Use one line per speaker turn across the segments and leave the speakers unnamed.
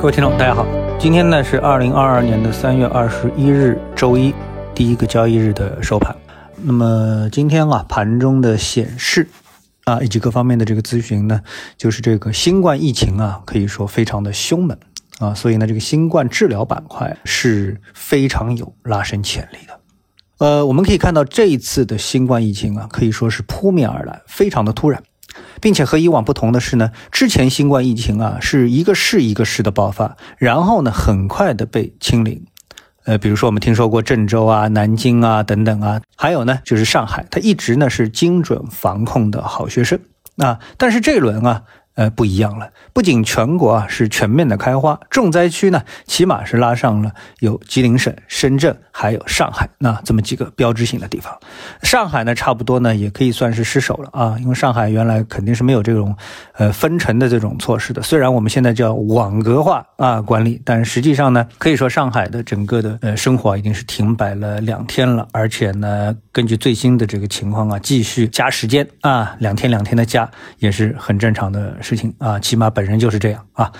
各位听众，大家好，今天呢是二零二二年的三月二十一日，周一，第一个交易日的收盘。那么今天啊，盘中的显示啊，以及各方面的这个咨询呢，就是这个新冠疫情啊，可以说非常的凶猛啊，所以呢，这个新冠治疗板块是非常有拉升潜力的。呃，我们可以看到这一次的新冠疫情啊，可以说是扑面而来，非常的突然。并且和以往不同的是呢，之前新冠疫情啊是一个市一个市的爆发，然后呢很快的被清零。呃，比如说我们听说过郑州啊、南京啊等等啊，还有呢就是上海，它一直呢是精准防控的好学生啊。但是这一轮啊。呃，不一样了。不仅全国啊是全面的开花，重灾区呢，起码是拉上了有吉林省、深圳还有上海那这么几个标志性的地方。上海呢，差不多呢也可以算是失守了啊，因为上海原来肯定是没有这种呃分城的这种措施的。虽然我们现在叫网格化啊管理，但实际上呢，可以说上海的整个的呃生活已经是停摆了两天了，而且呢，根据最新的这个情况啊，继续加时间啊，两天两天的加也是很正常的。事情啊，起码本身就是这样啊。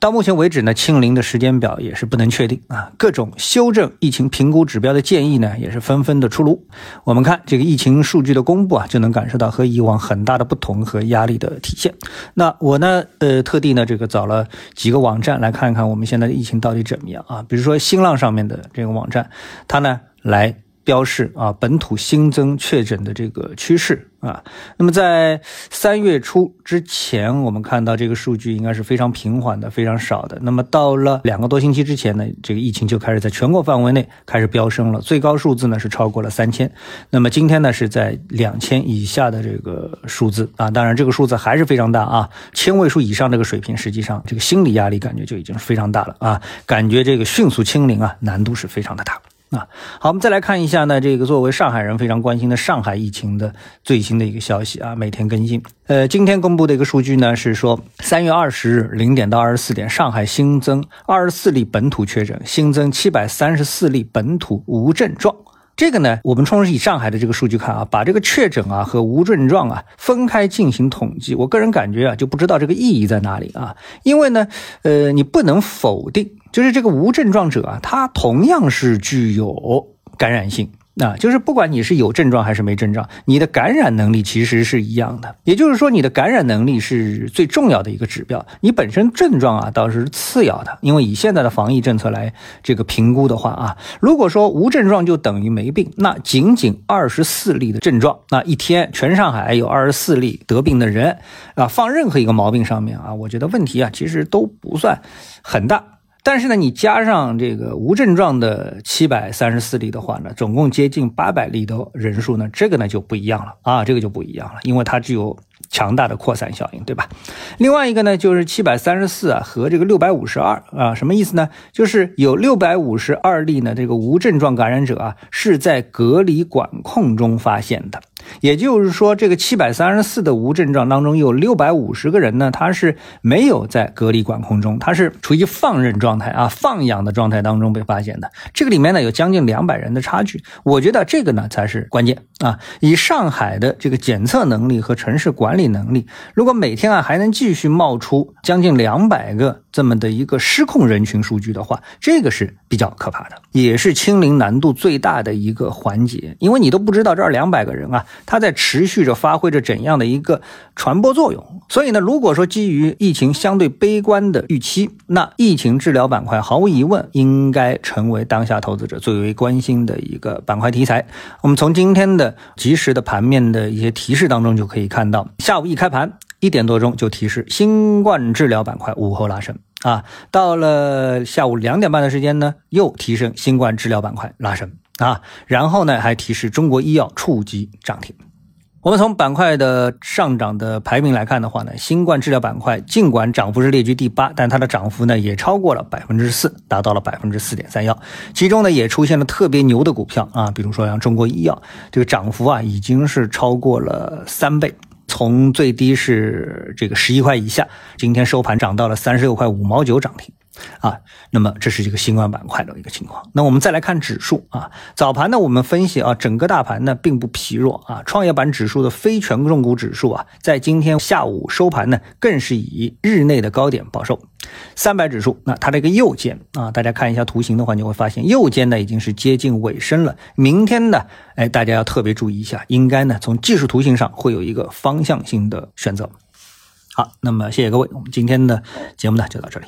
到目前为止呢，清零的时间表也是不能确定啊。各种修正疫情评估指标的建议呢，也是纷纷的出炉。我们看这个疫情数据的公布啊，就能感受到和以往很大的不同和压力的体现。那我呢，呃，特地呢，这个找了几个网站来看一看我们现在的疫情到底怎么样啊。比如说新浪上面的这个网站，它呢来。标示啊，本土新增确诊的这个趋势啊，那么在三月初之前，我们看到这个数据应该是非常平缓的，非常少的。那么到了两个多星期之前呢，这个疫情就开始在全国范围内开始飙升了，最高数字呢是超过了三千。那么今天呢是在两千以下的这个数字啊，当然这个数字还是非常大啊，千位数以上这个水平，实际上这个心理压力感觉就已经非常大了啊，感觉这个迅速清零啊，难度是非常的大。啊，好，我们再来看一下呢，这个作为上海人非常关心的上海疫情的最新的一个消息啊，每天更新。呃，今天公布的一个数据呢是说，三月二十日零点到二十四点，上海新增二十四例本土确诊，新增七百三十四例本土无症状。这个呢，我们从以上海的这个数据看啊，把这个确诊啊和无症状啊分开进行统计，我个人感觉啊，就不知道这个意义在哪里啊，因为呢，呃，你不能否定。就是这个无症状者啊，他同样是具有感染性，那就是不管你是有症状还是没症状，你的感染能力其实是一样的。也就是说，你的感染能力是最重要的一个指标，你本身症状啊倒是次要的。因为以现在的防疫政策来这个评估的话啊，如果说无症状就等于没病，那仅仅二十四例的症状，那一天全上海有二十四例得病的人啊，放任何一个毛病上面啊，我觉得问题啊其实都不算很大。但是呢，你加上这个无症状的七百三十四例的话呢，总共接近八百例的人数呢，这个呢就不一样了啊，这个就不一样了，因为它具有强大的扩散效应，对吧？另外一个呢，就是七百三十四啊和这个六百五十二啊，什么意思呢？就是有六百五十二例呢，这个无症状感染者啊是在隔离管控中发现的。也就是说，这个七百三十四的无症状当中，有六百五十个人呢，他是没有在隔离管控中，他是处于放任状态啊，放养的状态当中被发现的。这个里面呢，有将近两百人的差距。我觉得这个呢才是关键啊。以上海的这个检测能力和城市管管理能力，如果每天啊还能继续冒出将近两百个这么的一个失控人群数据的话，这个是比较可怕的，也是清零难度最大的一个环节，因为你都不知道这两百个人啊。他在持续着发挥着怎样的一个传播作用？所以呢，如果说基于疫情相对悲观的预期，那疫情治疗板块毫无疑问应该成为当下投资者最为关心的一个板块题材。我们从今天的及时的盘面的一些提示当中就可以看到，下午一开盘一点多钟就提示新冠治疗板块午后拉升啊，到了下午两点半的时间呢，又提升新冠治疗板块拉升。啊，然后呢，还提示中国医药触及涨停。我们从板块的上涨的排名来看的话呢，新冠治疗板块尽管涨幅是列居第八，但它的涨幅呢也超过了百分之四，达到了百分之四点三幺。其中呢也出现了特别牛的股票啊，比如说像中国医药，这个涨幅啊已经是超过了三倍，从最低是这个十一块以下，今天收盘涨到了三十六块五毛九涨停。啊，那么这是一个新冠板块的一个情况。那我们再来看指数啊，早盘呢我们分析啊，整个大盘呢并不疲弱啊，创业板指数的非权重股指数啊，在今天下午收盘呢，更是以日内的高点报收三百指数，那它这个右肩啊，大家看一下图形的话，你会发现右肩呢已经是接近尾声了。明天呢，哎，大家要特别注意一下，应该呢从技术图形上会有一个方向性的选择。好，那么谢谢各位，我们今天的节目呢就到这里。